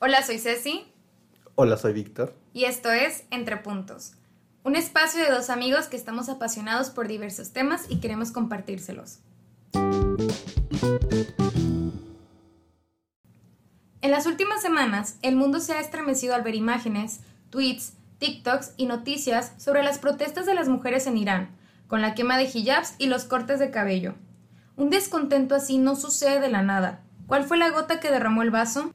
Hola, soy Ceci. Hola, soy Víctor. Y esto es Entre Puntos, un espacio de dos amigos que estamos apasionados por diversos temas y queremos compartírselos. En las últimas semanas, el mundo se ha estremecido al ver imágenes, tweets, TikToks y noticias sobre las protestas de las mujeres en Irán, con la quema de hijabs y los cortes de cabello. Un descontento así no sucede de la nada. ¿Cuál fue la gota que derramó el vaso?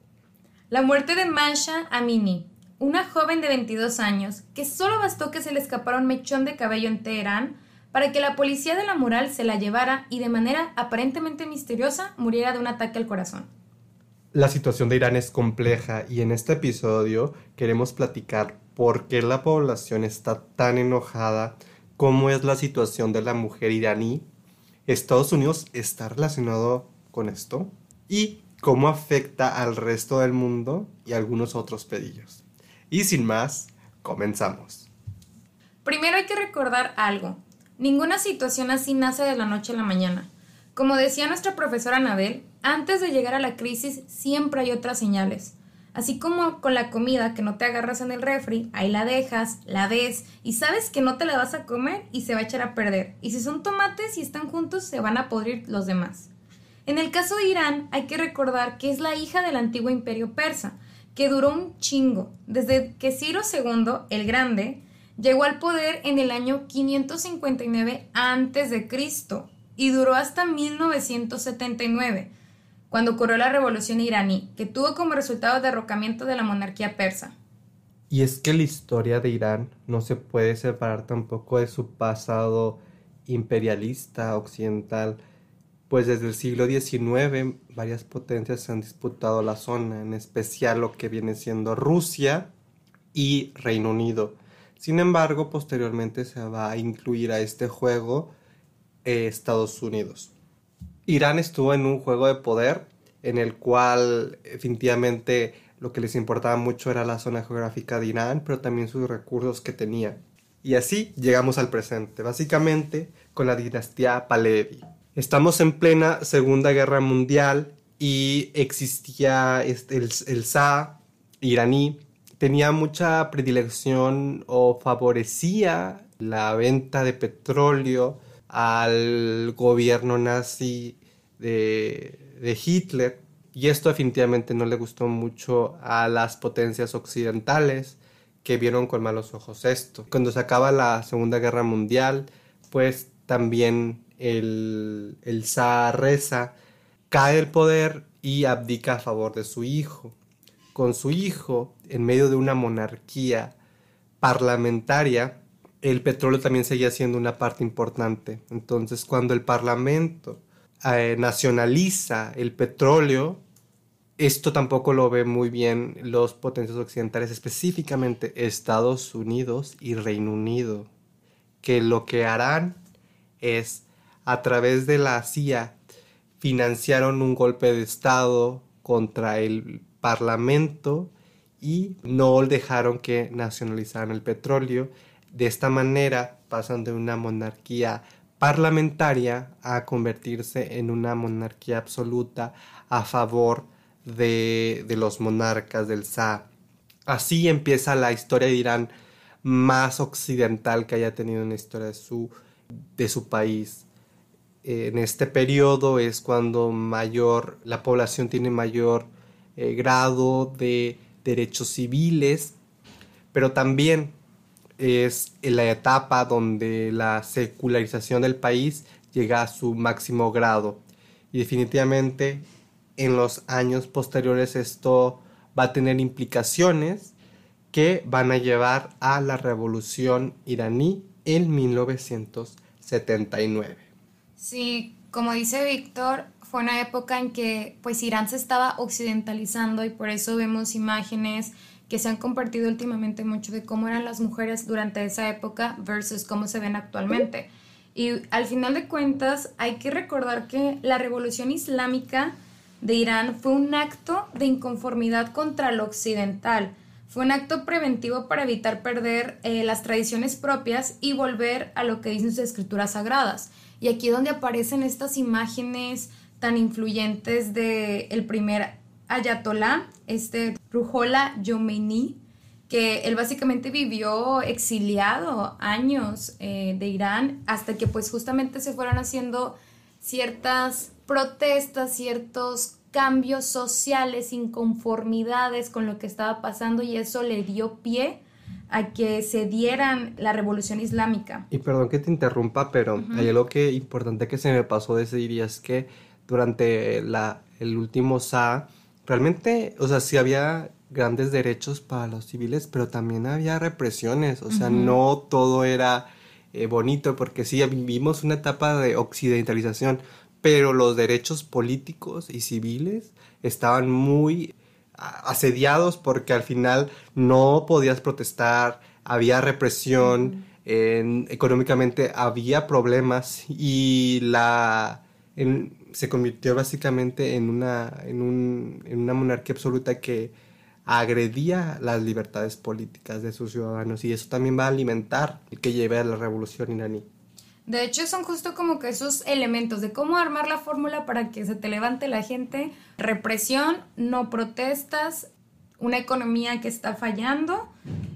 La muerte de Mansha Amini, una joven de 22 años que solo bastó que se le escapara un mechón de cabello en Teherán para que la policía de la moral se la llevara y de manera aparentemente misteriosa muriera de un ataque al corazón. La situación de Irán es compleja y en este episodio queremos platicar por qué la población está tan enojada, cómo es la situación de la mujer iraní. ¿Estados Unidos está relacionado con esto? Y cómo afecta al resto del mundo y algunos otros pedillos. Y sin más, comenzamos. Primero hay que recordar algo. Ninguna situación así nace de la noche a la mañana. Como decía nuestra profesora Anabel, antes de llegar a la crisis siempre hay otras señales. Así como con la comida que no te agarras en el refri, ahí la dejas, la ves y sabes que no te la vas a comer y se va a echar a perder. Y si son tomates y están juntos, se van a podrir los demás. En el caso de Irán, hay que recordar que es la hija del antiguo imperio persa, que duró un chingo, desde que Ciro II, el Grande, llegó al poder en el año 559 a.C. y duró hasta 1979, cuando ocurrió la revolución iraní, que tuvo como resultado el derrocamiento de la monarquía persa. Y es que la historia de Irán no se puede separar tampoco de su pasado imperialista occidental pues desde el siglo XIX varias potencias han disputado la zona, en especial lo que viene siendo Rusia y Reino Unido. Sin embargo, posteriormente se va a incluir a este juego eh, Estados Unidos. Irán estuvo en un juego de poder en el cual definitivamente lo que les importaba mucho era la zona geográfica de Irán, pero también sus recursos que tenía. Y así llegamos al presente, básicamente con la dinastía Pahlavi. Estamos en plena Segunda Guerra Mundial y existía este, el, el iraní, tenía mucha predilección o favorecía la venta de petróleo al gobierno nazi de, de Hitler y esto definitivamente no le gustó mucho a las potencias occidentales que vieron con malos ojos esto. Cuando se acaba la Segunda Guerra Mundial, pues también el, el reza, cae el poder y abdica a favor de su hijo. Con su hijo, en medio de una monarquía parlamentaria, el petróleo también seguía siendo una parte importante. Entonces, cuando el Parlamento eh, nacionaliza el petróleo, esto tampoco lo ven muy bien los potencias occidentales, específicamente Estados Unidos y Reino Unido, que lo que harán es a través de la CIA financiaron un golpe de Estado contra el Parlamento y no dejaron que nacionalizaran el petróleo. De esta manera pasan de una monarquía parlamentaria a convertirse en una monarquía absoluta a favor de, los monarcas del Shah. Así empieza la historia de Irán más occidental que haya tenido en la historia de su país en este periodo es cuando mayor la población tiene mayor eh, grado de derechos civiles, pero también es en la etapa donde la secularización del país llega a su máximo grado. Y definitivamente en los años posteriores esto va a tener implicaciones que van a llevar a la revolución iraní en 1979. Sí, como dice Víctor, fue una época en que pues Irán se estaba occidentalizando y por eso vemos imágenes que se han compartido últimamente mucho de cómo eran las mujeres durante esa época versus cómo se ven actualmente. Y al final de cuentas hay que recordar que la revolución islámica de Irán fue un acto de inconformidad contra lo occidental. Fue un acto preventivo para evitar perder eh, las tradiciones propias y volver a lo que dicen sus escrituras sagradas. Y aquí donde aparecen estas imágenes tan influyentes de el primer ayatolá, este Ruhollah Khomeini, que él básicamente vivió exiliado años eh, de Irán hasta que pues justamente se fueron haciendo ciertas protestas, ciertos cambios sociales, inconformidades con lo que estaba pasando y eso le dio pie a que se dieran la revolución islámica. Y perdón que te interrumpa, pero hay algo que importante que se me pasó de ese día es que durante la, el último SA, realmente, o sea, sí había grandes derechos para los civiles, pero también había represiones, o sea, no todo era eh, bonito, porque sí, vivimos una etapa de occidentalización, pero los derechos políticos y civiles estaban muy asediados porque al final no podías protestar, había represión, económicamente había problemas y la se convirtió básicamente en una, en, un, en una monarquía absoluta que agredía las libertades políticas de sus ciudadanos y eso también va a alimentar el que lleve a la revolución iraní. De hecho, son justo como que esos elementos de cómo armar la fórmula para que se te levante la gente. Represión, no protestas, una economía que está fallando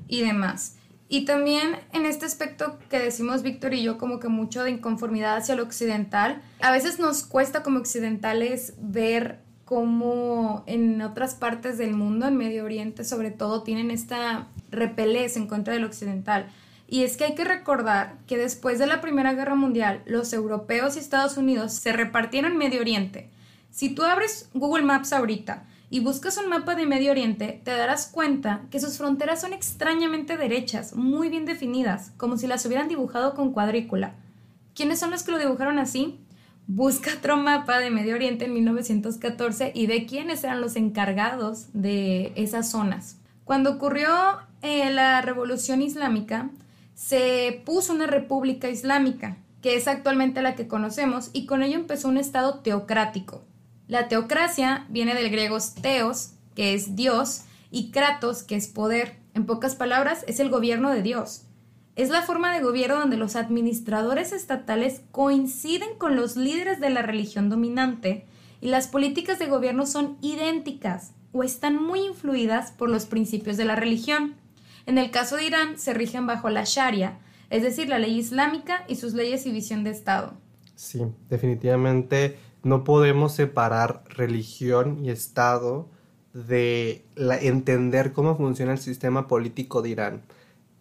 y demás. Y también en este aspecto que decimos Víctor y yo como que mucho de inconformidad hacia lo occidental, a veces nos cuesta como occidentales ver cómo en otras partes del mundo, en Medio Oriente sobre todo, tienen esta repelez en contra del occidental. Y es que hay que recordar que después de la Primera Guerra Mundial, los europeos y Estados Unidos se repartieron Medio Oriente. Si tú abres Google Maps ahorita y buscas un mapa de Medio Oriente, te darás cuenta que sus fronteras son extrañamente derechas, muy bien definidas, como si las hubieran dibujado con cuadrícula. ¿Quiénes son los que lo dibujaron así? Busca otro mapa de Medio Oriente en 1914 y ve quiénes eran los encargados de esas zonas. Cuando ocurrió eh, la Revolución Islámica, se puso una república islámica, que es actualmente la que conocemos, y con ello empezó un estado teocrático. La teocracia viene del griego teos, que es Dios, y kratos, que es poder. En pocas palabras, es el gobierno de Dios. Es la forma de gobierno donde los administradores estatales coinciden con los líderes de la religión dominante y las políticas de gobierno son idénticas o están muy influidas por los principios de la religión. En el caso de Irán se rigen bajo la Sharia, es decir, la ley islámica y sus leyes y visión de Estado. Sí, definitivamente no podemos separar religión y Estado de entender cómo funciona el sistema político de Irán,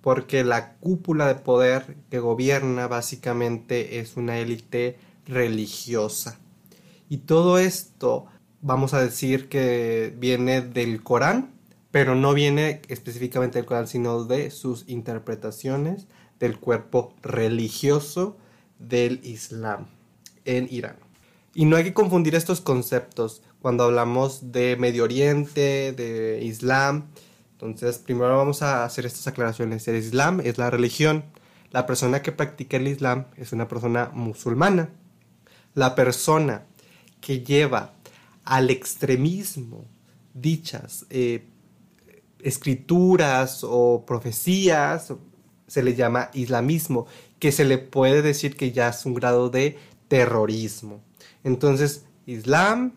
porque la cúpula de poder que gobierna básicamente es una élite religiosa. Y todo esto, vamos a decir que viene del Corán, pero no viene específicamente del Corán, sino de sus interpretaciones del cuerpo religioso del Islam en Irán. Y no hay que confundir estos conceptos cuando hablamos de Medio Oriente, de Islam. Entonces, primero vamos a hacer estas aclaraciones. El Islam es la religión. La persona que practica el Islam es una persona musulmana. La persona que lleva al extremismo dichas eh, escrituras o profecías se le llama islamismo, que se le puede decir que ya es un grado de terrorismo. Entonces, Islam,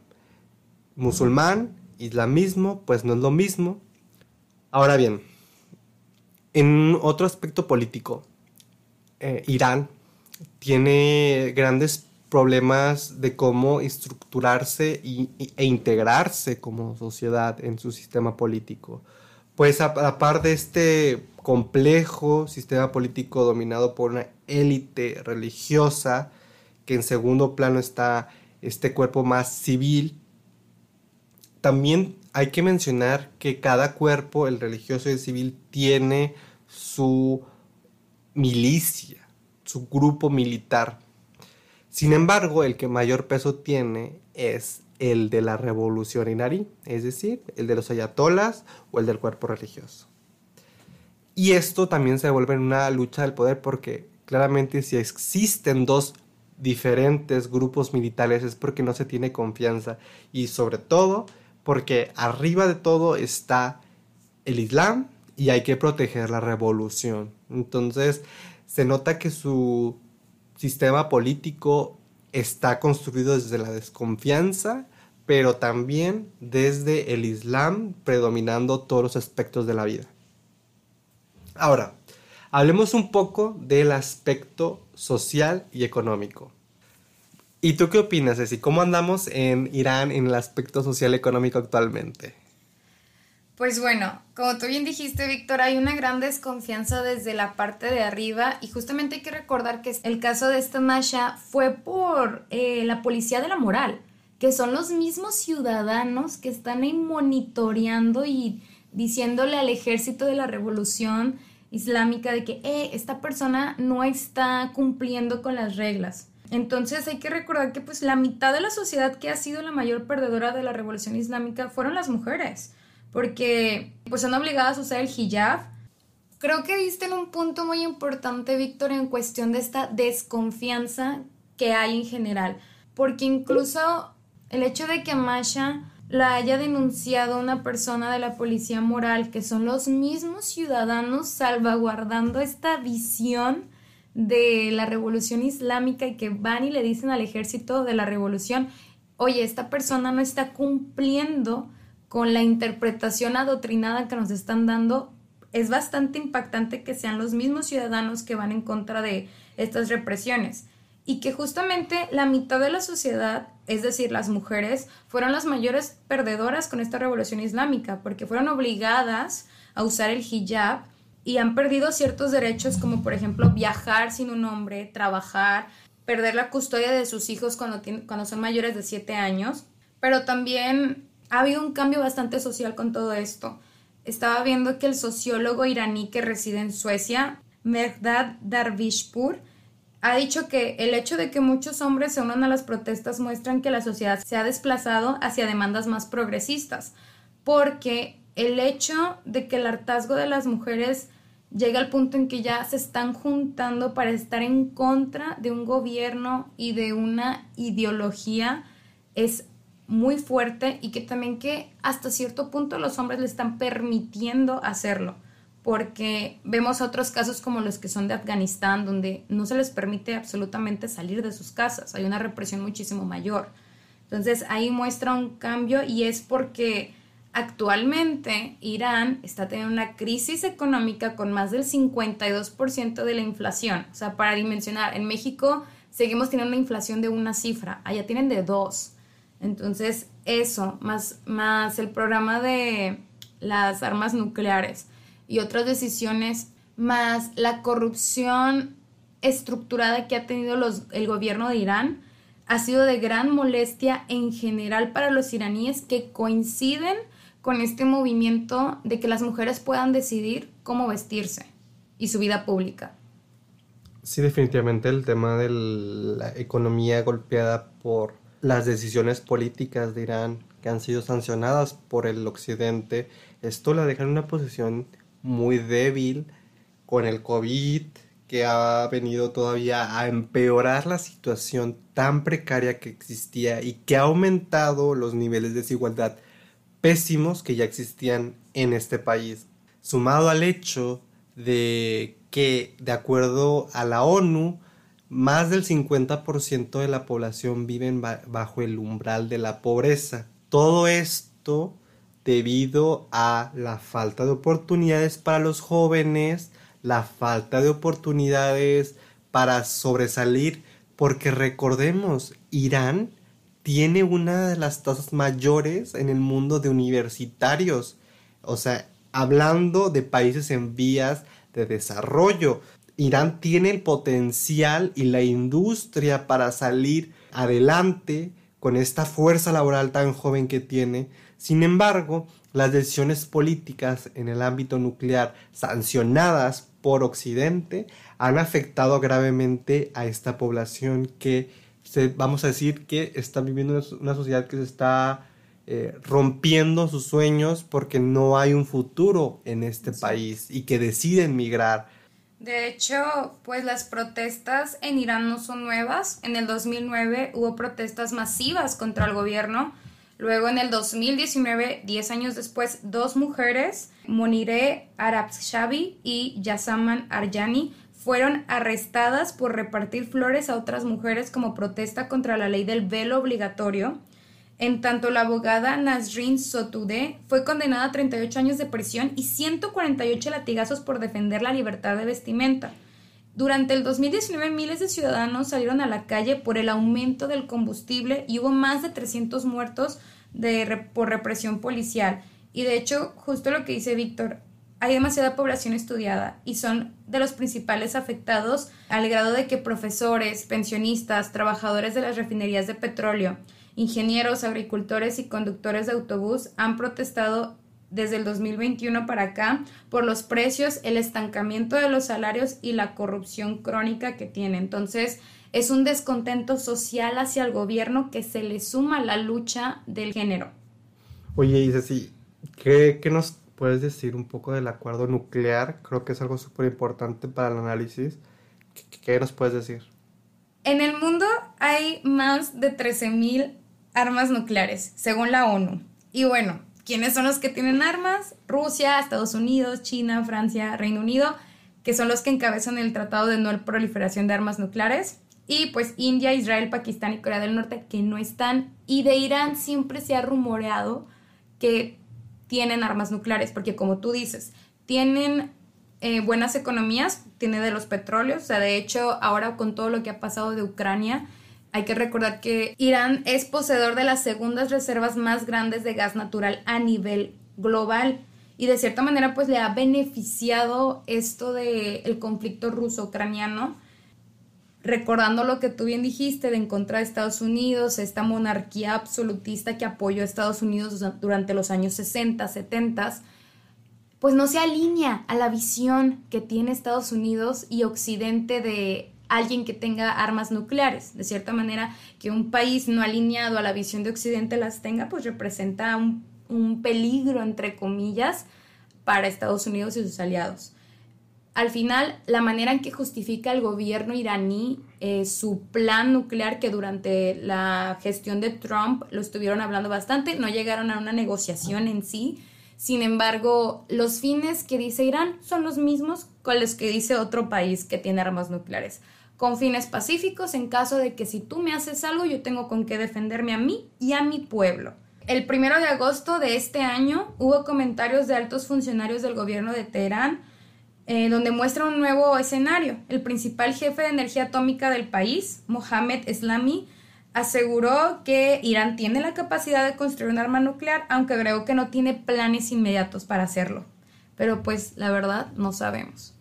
musulmán, islamismo, pues no es lo mismo. Ahora bien, en otro aspecto político, eh, Irán tiene grandes problemas de cómo estructurarse e integrarse como sociedad en su sistema político. Pues a, par de este complejo sistema político dominado por una élite religiosa, que en segundo plano está este cuerpo más civil. También hay que mencionar que cada cuerpo, el religioso y el civil, tiene su milicia, su grupo militar. Sin embargo, el que mayor peso tiene es el de la revolución iraní, es decir, el de los ayatolas o el del cuerpo religioso. Y esto también se vuelve en una lucha del poder porque claramente si existen dos diferentes grupos militares es porque no se tiene confianza y sobre todo porque arriba de todo está el Islam y hay que proteger la revolución. Entonces se nota que su sistema político está construido desde la desconfianza, pero también desde el Islam predominando todos los aspectos de la vida. Ahora, hablemos un poco del aspecto social y económico. ¿Y tú qué opinas, Ceci? ¿Cómo andamos en Irán en el aspecto social y económico actualmente? Pues bueno, como tú bien dijiste, Víctor, hay una gran desconfianza desde la parte de arriba y justamente hay que recordar que el caso de esta Masha fue por eh, la policía de la moral, que son los mismos ciudadanos que están ahí monitoreando y diciéndole al ejército de la revolución islámica de que eh, esta persona no está cumpliendo con las reglas. Entonces hay que recordar que pues la mitad de la sociedad que ha sido la mayor perdedora de la revolución islámica fueron las mujeres porque pues son obligadas a usar el hijab. Creo que diste en un punto muy importante, Víctor, en cuestión de esta desconfianza que hay en general, porque incluso el hecho de que Masha la haya denunciado una persona de la policía moral, que son los mismos ciudadanos salvaguardando esta visión de la revolución islámica y que van y le dicen al ejército de la revolución, oye, esta persona no está cumpliendo con la interpretación adoctrinada que nos están dando, es bastante impactante que sean los mismos ciudadanos que van en contra de estas represiones. Y que justamente la mitad de la sociedad, es decir, las mujeres, fueron las mayores perdedoras con esta revolución islámica porque fueron obligadas a usar el hijab y han perdido ciertos derechos como por ejemplo viajar sin un hombre, trabajar, perder la custodia de sus hijos cuando, cuando son mayores de 7 años, pero también ha habido un cambio bastante social con todo esto. Estaba viendo que el sociólogo iraní que reside en Suecia, Mehrdad Darvishpur, ha dicho que el hecho de que muchos hombres se unan a las protestas muestran que la sociedad se ha desplazado hacia demandas más progresistas, porque el hecho de que el hartazgo de las mujeres llega al punto en que ya se están juntando para estar en contra de un gobierno y de una ideología es muy fuerte y que también que hasta cierto punto los hombres le están permitiendo hacerlo, porque vemos otros casos como los que son de Afganistán, donde no se les permite absolutamente salir de sus casas, hay una represión muchísimo mayor. Entonces ahí muestra un cambio y es porque actualmente Irán está teniendo una crisis económica con más del 52% de la inflación. O sea, para dimensionar, en México seguimos teniendo una inflación de una cifra, allá tienen de dos. Entonces, eso, más, más el programa de las armas nucleares y otras decisiones, más la corrupción estructurada que ha tenido el gobierno de Irán, ha sido de gran molestia en general para los iraníes que coinciden con este movimiento de que las mujeres puedan decidir cómo vestirse y su vida pública. Sí, definitivamente el tema de la economía golpeada por las decisiones políticas de Irán que han sido sancionadas por el occidente, esto la deja en una posición muy débil con el COVID que ha venido todavía a empeorar la situación tan precaria que existía y que ha aumentado los niveles de desigualdad pésimos que ya existían en este país, sumado al hecho de que, de acuerdo a la ONU, más del 50% de la población vive bajo el umbral de la pobreza. Todo esto debido a la falta de oportunidades para los jóvenes, la falta de oportunidades para sobresalir, porque recordemos, Irán tiene una de las tasas mayores en el mundo de universitarios, o sea, hablando de países en vías de desarrollo. Irán tiene el potencial y la industria para salir adelante con esta fuerza laboral tan joven que tiene. Sin embargo, las decisiones políticas en el ámbito nuclear sancionadas por Occidente han afectado gravemente a esta población que vamos a decir que está viviendo una sociedad que se está eh, rompiendo sus sueños porque no hay un futuro en este país y que deciden migrar de hecho, pues las protestas en Irán no son nuevas. En el 2009 hubo protestas masivas contra el gobierno. Luego en el 2019, 10 años después, dos mujeres, Monire Arabshabi y Yasaman Arjani, fueron arrestadas por repartir flores a otras mujeres como protesta contra la ley del velo obligatorio. En tanto, la abogada Nasrin Sotoudeh fue condenada a 38 años de prisión y 148 latigazos por defender la libertad de vestimenta. Durante el 2019 miles de ciudadanos salieron a la calle por el aumento del combustible y hubo más de 300 muertos por represión policial. Y de hecho, justo lo que dice Víctor, hay demasiada población estudiada y son de los principales afectados al grado de que profesores, pensionistas, trabajadores de las refinerías de petróleo, ingenieros, agricultores y conductores de autobús han protestado desde el 2021 para acá por los precios, el estancamiento de los salarios y la corrupción crónica que tiene. Entonces, es un descontento social hacia el gobierno que se le suma a la lucha del género. Oye, Isa, ¿qué, ¿qué nos puedes decir un poco del acuerdo nuclear? Creo que es algo súper importante para el análisis. ¿Qué, ¿Qué, nos puedes decir? En el mundo hay más de 13.000 armas nucleares, según la ONU. Y bueno, ¿Quiénes son los que tienen armas? Rusia, Estados Unidos, China, Francia, Reino Unido, que son los que encabezan el Tratado de No Proliferación de Armas Nucleares. Y pues India, Israel, Pakistán y Corea del Norte que no están. Y de Irán siempre se ha rumoreado que tienen armas nucleares, porque como tú dices, tienen eh, buenas economías, tiene de los petróleos, o sea, de hecho ahora con todo lo que ha pasado de Ucrania, hay que recordar que Irán es poseedor de las segundas reservas más grandes de gas natural a nivel global. Y de cierta manera pues le ha beneficiado esto del el conflicto ruso-ucraniano. Recordando lo que tú bien dijiste de en contra de Estados Unidos, esta monarquía absolutista que apoyó a Estados Unidos durante los años 60, 70, pues no se alinea a la visión que tiene Estados Unidos y Occidente de alguien que tenga armas nucleares. De cierta manera, que un país no alineado a la visión de Occidente las tenga, pues representa un, peligro, entre comillas, para Estados Unidos y sus aliados. Al final, la manera en que justifica el gobierno iraní eh, su plan nuclear, que durante la gestión de Trump lo estuvieron hablando bastante, no llegaron a una negociación en sí. Sin embargo, los fines que dice Irán son los mismos con los que dice otro país que tiene armas nucleares con fines pacíficos en caso de que si tú me haces algo yo tengo con qué defenderme a mí y a mi pueblo. El primero de agosto de este año hubo comentarios de altos funcionarios del gobierno de Teherán eh, donde muestra un nuevo escenario. El principal jefe de energía atómica del país, Mohamed Eslami, aseguró que Irán tiene la capacidad de construir un arma nuclear, aunque creo que no tiene planes inmediatos para hacerlo. Pero pues la verdad no sabemos.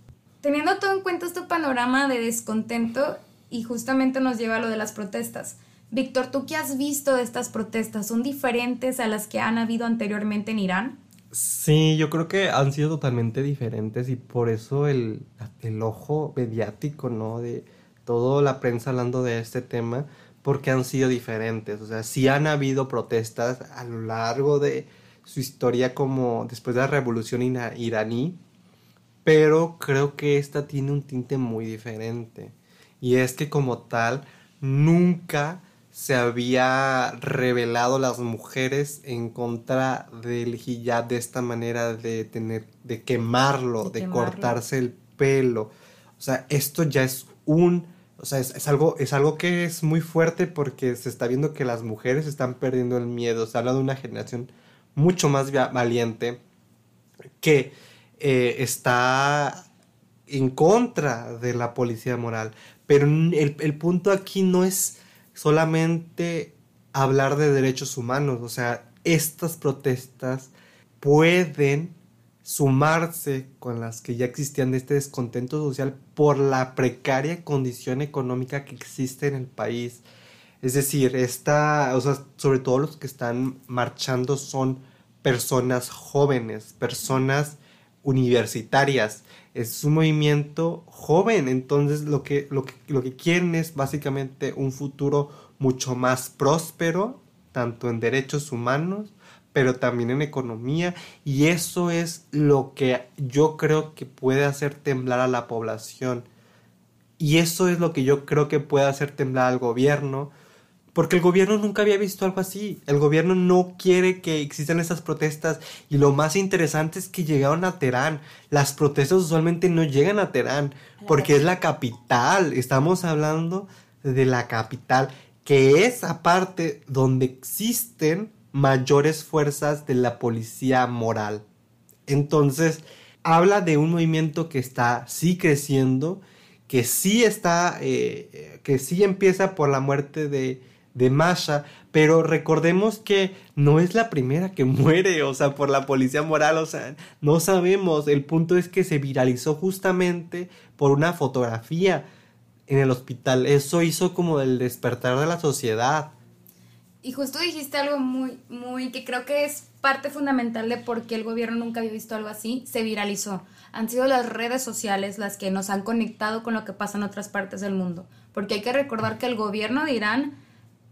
Teniendo todo en cuenta este panorama de descontento y justamente nos lleva a lo de las protestas. Víctor, ¿tú qué has visto de estas protestas? ¿Son diferentes a las que han habido anteriormente en Irán? Sí, yo creo que han sido totalmente diferentes y por eso el, el ojo mediático, ¿no? De toda la prensa hablando de este tema, porque han sido diferentes. O sea, sí han habido protestas a lo largo de su historia como después de la revolución iraní, pero creo que esta tiene un tinte muy diferente. Y es que como tal, nunca se había revelado las mujeres en contra del hijab de esta manera de tener, de quemarlo, de, cortarse el pelo. O sea, esto ya es un, o sea, es, algo, es algo que es muy fuerte porque se está viendo que las mujeres están perdiendo el miedo. Se habla de una generación mucho más valiente que eh, está en contra de la policía moral. Pero el, el, punto aquí no es solamente hablar de derechos humanos, o sea, estas protestas pueden sumarse con las que ya existían de este descontento social por la precaria condición económica que existe en el país. Es decir, esta, o sea, sobre todo los que están marchando son personas jóvenes, personas universitarias. Es un movimiento joven, entonces lo que, lo que, lo que quieren es básicamente un futuro mucho más próspero, tanto en derechos humanos, pero también en economía, y eso es lo que yo creo que puede hacer temblar a la población. Y eso es lo que yo creo que puede hacer temblar al gobierno, porque el gobierno nunca había visto algo así. El gobierno no quiere que existan esas protestas. Y lo más interesante es que llegaron a Teherán. Las protestas usualmente no llegan a Teherán porque es la capital. Estamos hablando de la capital. que es aparte donde existen mayores fuerzas de la policía moral. Entonces, habla de un movimiento que está sí creciendo, que sí está, eh, que sí empieza por la muerte de, de Masha, pero recordemos que no es la primera que muere, o sea, por la policía moral, o sea, no sabemos, el punto es que se viralizó justamente por una fotografía en el hospital, eso hizo como el despertar de la sociedad. Y justo dijiste algo muy, muy, que creo que es parte fundamental de por qué el gobierno nunca había visto algo así, se viralizó. Han sido las redes sociales las que nos han conectado con lo que pasa en otras partes del mundo. Porque hay que recordar que el gobierno de Irán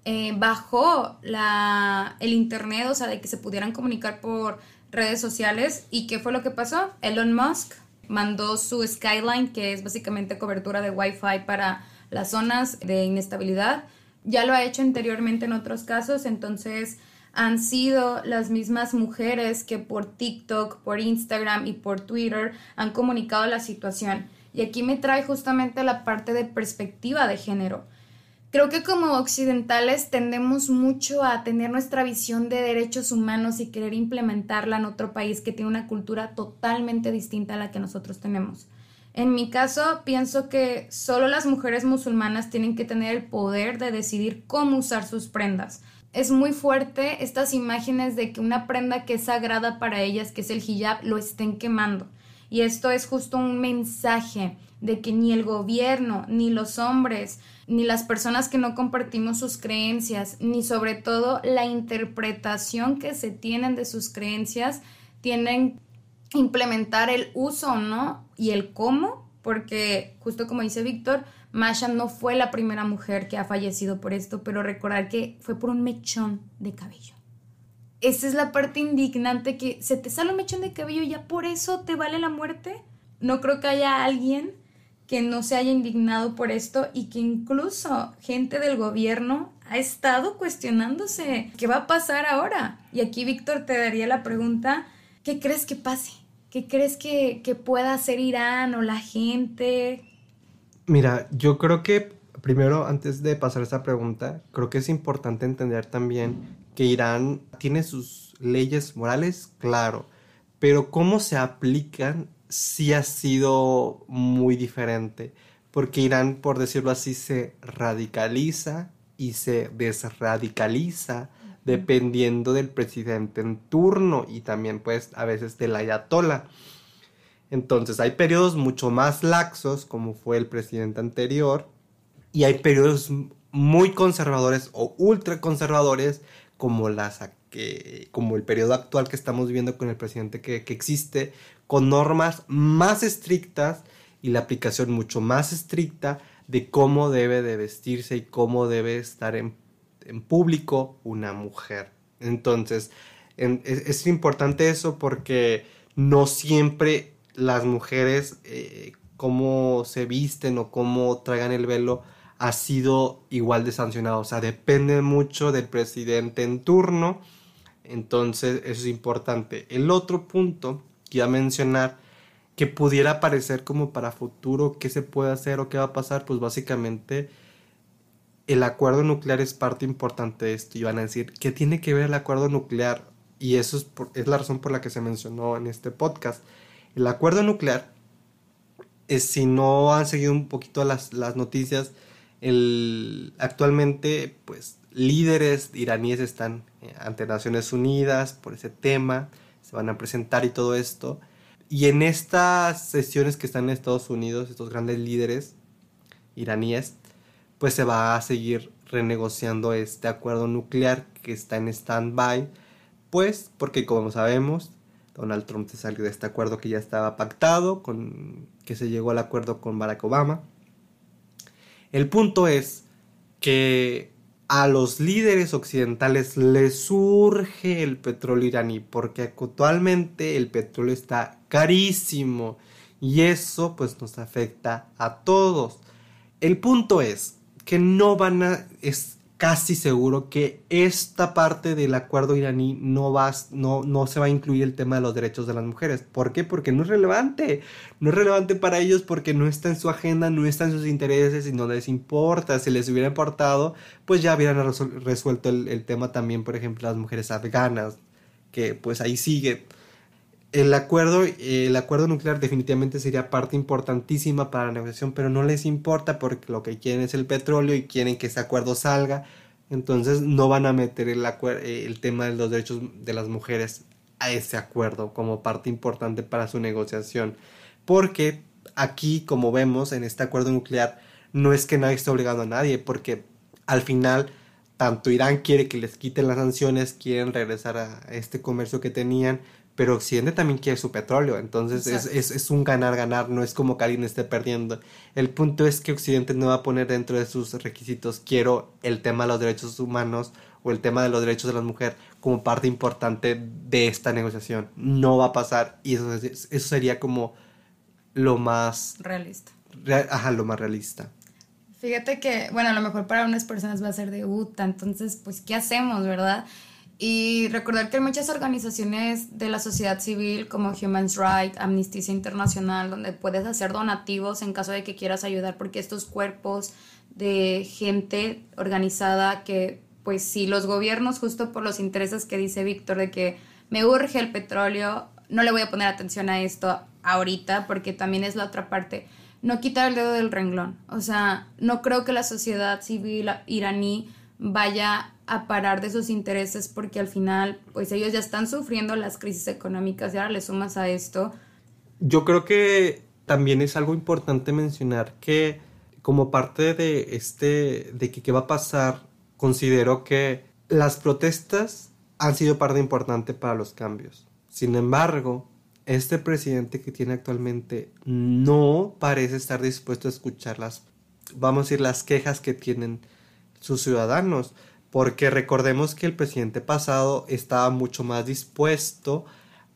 eh, bajó la, el internet, o sea, de que se pudieran comunicar por redes sociales. ¿Y qué fue lo que pasó? Elon Musk mandó su Skyline, que es básicamente cobertura de Wi-Fi para las zonas de inestabilidad ya lo ha hecho anteriormente en otros casos, entonces han sido las mismas mujeres que por TikTok, por Instagram y por Twitter han comunicado la situación. Y aquí me trae justamente la parte de perspectiva de género. Creo que como occidentales tendemos mucho a tener nuestra visión de derechos humanos y querer implementarla en otro país que tiene una cultura totalmente distinta a la que nosotros tenemos. En mi caso, pienso que solo las mujeres musulmanas tienen que tener el poder de decidir cómo usar sus prendas. Es muy fuerte estas imágenes de que una prenda que es sagrada para ellas, que es el hijab, lo estén quemando. Y esto es justo un mensaje de que ni el gobierno, ni los hombres, ni las personas que no compartimos sus creencias, ni sobre todo la interpretación que se tienen de sus creencias, tienen implementar el uso, ¿no? Y el cómo, porque justo como dice Víctor, Masha no fue la primera mujer que ha fallecido por esto, pero recordar que fue por un mechón de cabello. Esa es la parte indignante que se te sale un mechón de cabello y ya por eso te vale la muerte. No creo que haya alguien que no se haya indignado por esto y que incluso gente del gobierno ha estado cuestionándose qué va a pasar ahora. Y aquí Víctor te daría la pregunta, ¿qué crees que pase? ¿Qué crees que, pueda hacer Irán o la gente? Mira, yo creo que primero, antes de pasar esa pregunta, creo que es importante entender también que Irán tiene sus leyes morales, claro, pero cómo se aplican sí ha sido muy diferente, porque Irán, por decirlo así, se radicaliza y se desradicaliza dependiendo del presidente en turno y también pues a veces del ayatola. Entonces hay periodos mucho más laxos como fue el presidente anterior y hay periodos muy conservadores o ultra conservadores como, las, que, como el periodo actual que estamos viviendo con el presidente que, que existe con normas más estrictas y la aplicación mucho más estricta de cómo debe de vestirse y cómo debe estar en en público una mujer. Entonces, es, importante eso porque no siempre las mujeres, eh, cómo se visten o cómo traigan el velo, ha sido igual de sancionado. O sea, depende mucho del presidente en turno. Entonces, eso es importante. El otro punto que mencionar, que pudiera parecer como para futuro, qué se puede hacer o qué va a pasar, pues básicamente el acuerdo nuclear es parte importante de esto y van a decir, ¿qué tiene que ver el acuerdo nuclear? Y eso es, es la razón por la que se mencionó en este podcast. El acuerdo nuclear, es, si no han seguido un poquito las, las noticias, el, actualmente pues líderes iraníes están eh, ante Naciones Unidas por ese tema, se van a presentar y todo esto. Y en estas sesiones que están en Estados Unidos, estos grandes líderes iraníes, pues se va a seguir renegociando este acuerdo nuclear que está en stand-by, pues porque como sabemos, Donald Trump se salió de este acuerdo que ya estaba pactado, con, que se llegó al acuerdo con Barack Obama. El punto es que a los líderes occidentales les surge el petróleo iraní porque actualmente el petróleo está carísimo y eso pues nos afecta a todos. El punto es que no van a... casi seguro que esta parte del acuerdo iraní no, no, no se va a incluir el tema de los derechos de las mujeres. ¿Por qué? Porque no es relevante. No es relevante para ellos porque no está en su agenda, no está en sus intereses y no les importa. Si les hubiera importado, pues ya hubieran resuelto el, el tema también, por ejemplo, las mujeres afganas, que pues ahí sigue el acuerdo, el acuerdo nuclear definitivamente sería parte importantísima para la negociación, pero no les importa porque lo que quieren es el petróleo y quieren que ese acuerdo salga. Entonces no van a meter el, eh, el tema de los derechos de las mujeres a ese acuerdo como parte importante para su negociación. Porque aquí, como vemos en este acuerdo nuclear, no es que nadie esté obligando a nadie, porque al final tanto Irán quiere que les quiten las sanciones, quieren regresar a este comercio que tenían, pero Occidente también quiere su petróleo, entonces es, es, un ganar-ganar, no es como que alguien esté perdiendo. El punto es que Occidente no va a poner dentro de sus requisitos, quiero el tema de los derechos humanos o el tema de los derechos de la mujer como parte importante de esta negociación. No va a pasar y eso, eso sería como lo más... Realista. ajá, lo más realista. Fíjate que, bueno, a lo mejor para unas personas va a ser de UTA, entonces, pues, ¿qué hacemos, verdad? Y recordar que hay muchas organizaciones de la sociedad civil como Human Rights, Amnistía Internacional, donde puedes hacer donativos en caso de que quieras ayudar, porque estos cuerpos de gente organizada que, pues si los gobiernos, justo por los intereses que dice Víctor, de que me urge el petróleo, no le voy a poner atención a esto ahorita, porque también es la otra parte, no quitar el dedo del renglón. O sea, no creo que la sociedad civil iraní vaya a parar de sus intereses porque al final pues ellos ya están sufriendo las crisis económicas y ahora le sumas a esto. Yo creo que también es algo importante mencionar que como parte de este de que qué va a pasar considero que las protestas han sido parte importante para los cambios. Sin embargo, este presidente que tiene actualmente no parece estar dispuesto a escuchar las, vamos a decir, las quejas que tienen sus ciudadanos, porque recordemos que el presidente pasado estaba mucho más dispuesto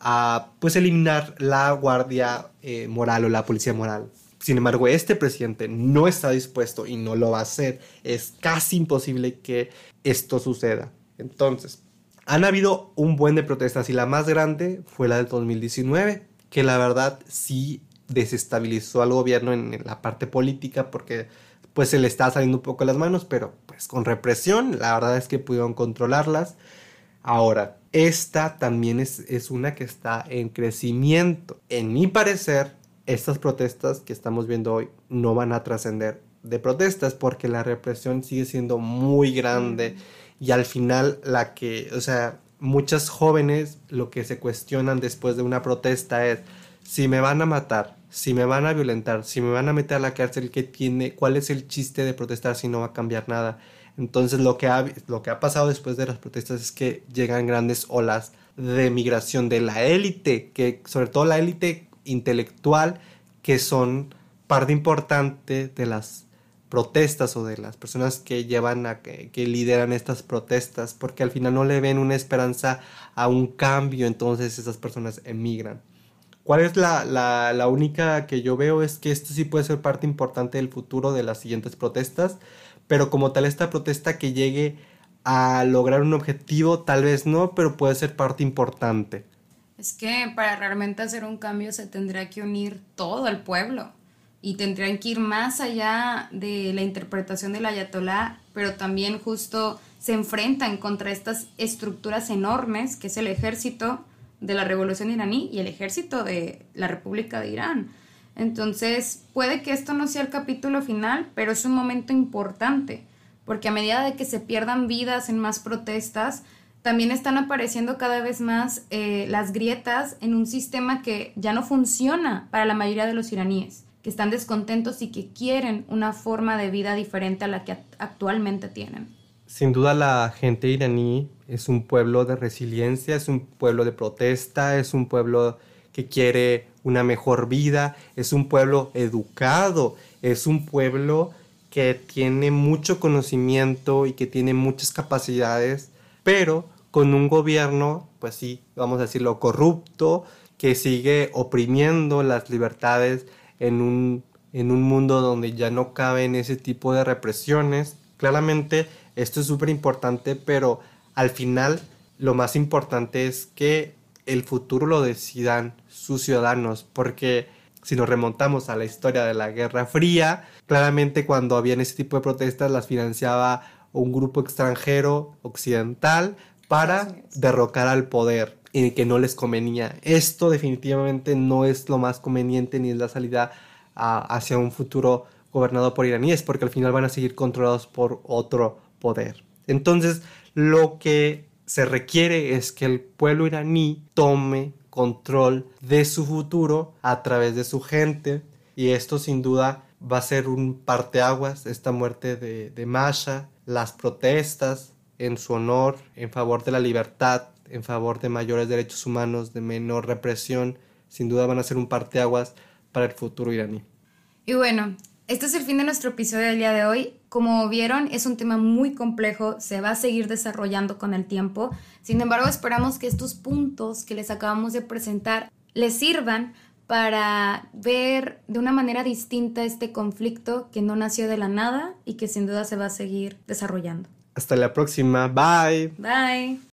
a pues eliminar la guardia eh, moral o la policía moral. Sin embargo, este presidente no está dispuesto y no lo va a hacer. Es casi imposible que esto suceda. Entonces, han habido un buen de protestas y la más grande fue la del 2019, que la verdad sí desestabilizó al gobierno en la parte política porque pues se le está saliendo un poco las manos, pero pues con represión, la verdad es que pudieron controlarlas. Ahora, esta también es, es una que está en crecimiento. En mi parecer, estas protestas que estamos viendo hoy no van a trascender de protestas porque la represión sigue siendo muy grande y al final la que, o sea, muchas jóvenes lo que se cuestionan después de una protesta es si me van a matar, si me van a violentar, si me van a meter a la cárcel, ¿qué tiene? ¿Cuál es el chiste de protestar si no va a cambiar nada? Entonces lo que ha, lo que ha pasado después de las protestas es que llegan grandes olas de migración de la élite, que sobre todo la élite intelectual, que son parte importante de las protestas o de las personas que llevan a que, que, lideran estas protestas porque al final no le ven una esperanza a un cambio entonces esas personas emigran ¿Cuál es la, la, única que yo veo? Es que esto sí puede ser parte importante del futuro de las siguientes protestas, pero como tal esta protesta que llegue a lograr un objetivo, tal vez no, pero puede ser parte importante. Es que para realmente hacer un cambio se tendría que unir todo el pueblo y tendrían que ir más allá de la interpretación del ayatolá, pero también justo se enfrentan contra estas estructuras enormes que es el ejército, de la revolución iraní y el ejército de la República de Irán. Entonces, puede que esto no sea el capítulo final, pero es un momento importante, porque a medida de que se pierdan vidas en más protestas, también están apareciendo cada vez más eh, las grietas en un sistema que ya no funciona para la mayoría de los iraníes, que están descontentos y que quieren una forma de vida diferente a la que actualmente tienen. Sin duda la gente iraní es un pueblo de resiliencia, es un pueblo de protesta, es un pueblo que quiere una mejor vida, es un pueblo educado, es un pueblo que tiene mucho conocimiento y que tiene muchas capacidades, pero con un gobierno, pues sí, vamos a decirlo, corrupto, que sigue oprimiendo las libertades en un, en un mundo donde ya no caben ese tipo de represiones. Claramente Esto es súper importante, pero al final lo más importante es que el futuro lo decidan sus ciudadanos, porque si nos remontamos a la historia de la Guerra Fría, claramente cuando habían ese tipo de protestas las financiaba un grupo extranjero occidental para derrocar al poder y que no les convenía. Esto definitivamente no es lo más conveniente ni es la salida hacia un futuro gobernado por iraníes, porque al final van a seguir controlados por otro poder. Entonces, lo que se requiere es que el pueblo iraní tome control de su futuro a través de su gente y esto sin duda va a ser un parteaguas, esta muerte de, de Masha, las protestas en su honor, en favor de la libertad, en favor de mayores derechos humanos, de menor represión, sin duda van a ser un parteaguas para el futuro iraní. Y bueno, este es el fin de nuestro episodio del día de hoy. Como vieron, es un tema muy complejo, se va a seguir desarrollando con el tiempo. Sin embargo, esperamos que estos puntos que les acabamos de presentar les sirvan para ver de una manera distinta este conflicto que no nació de la nada y que sin duda se va a seguir desarrollando. Hasta la próxima. Bye. Bye.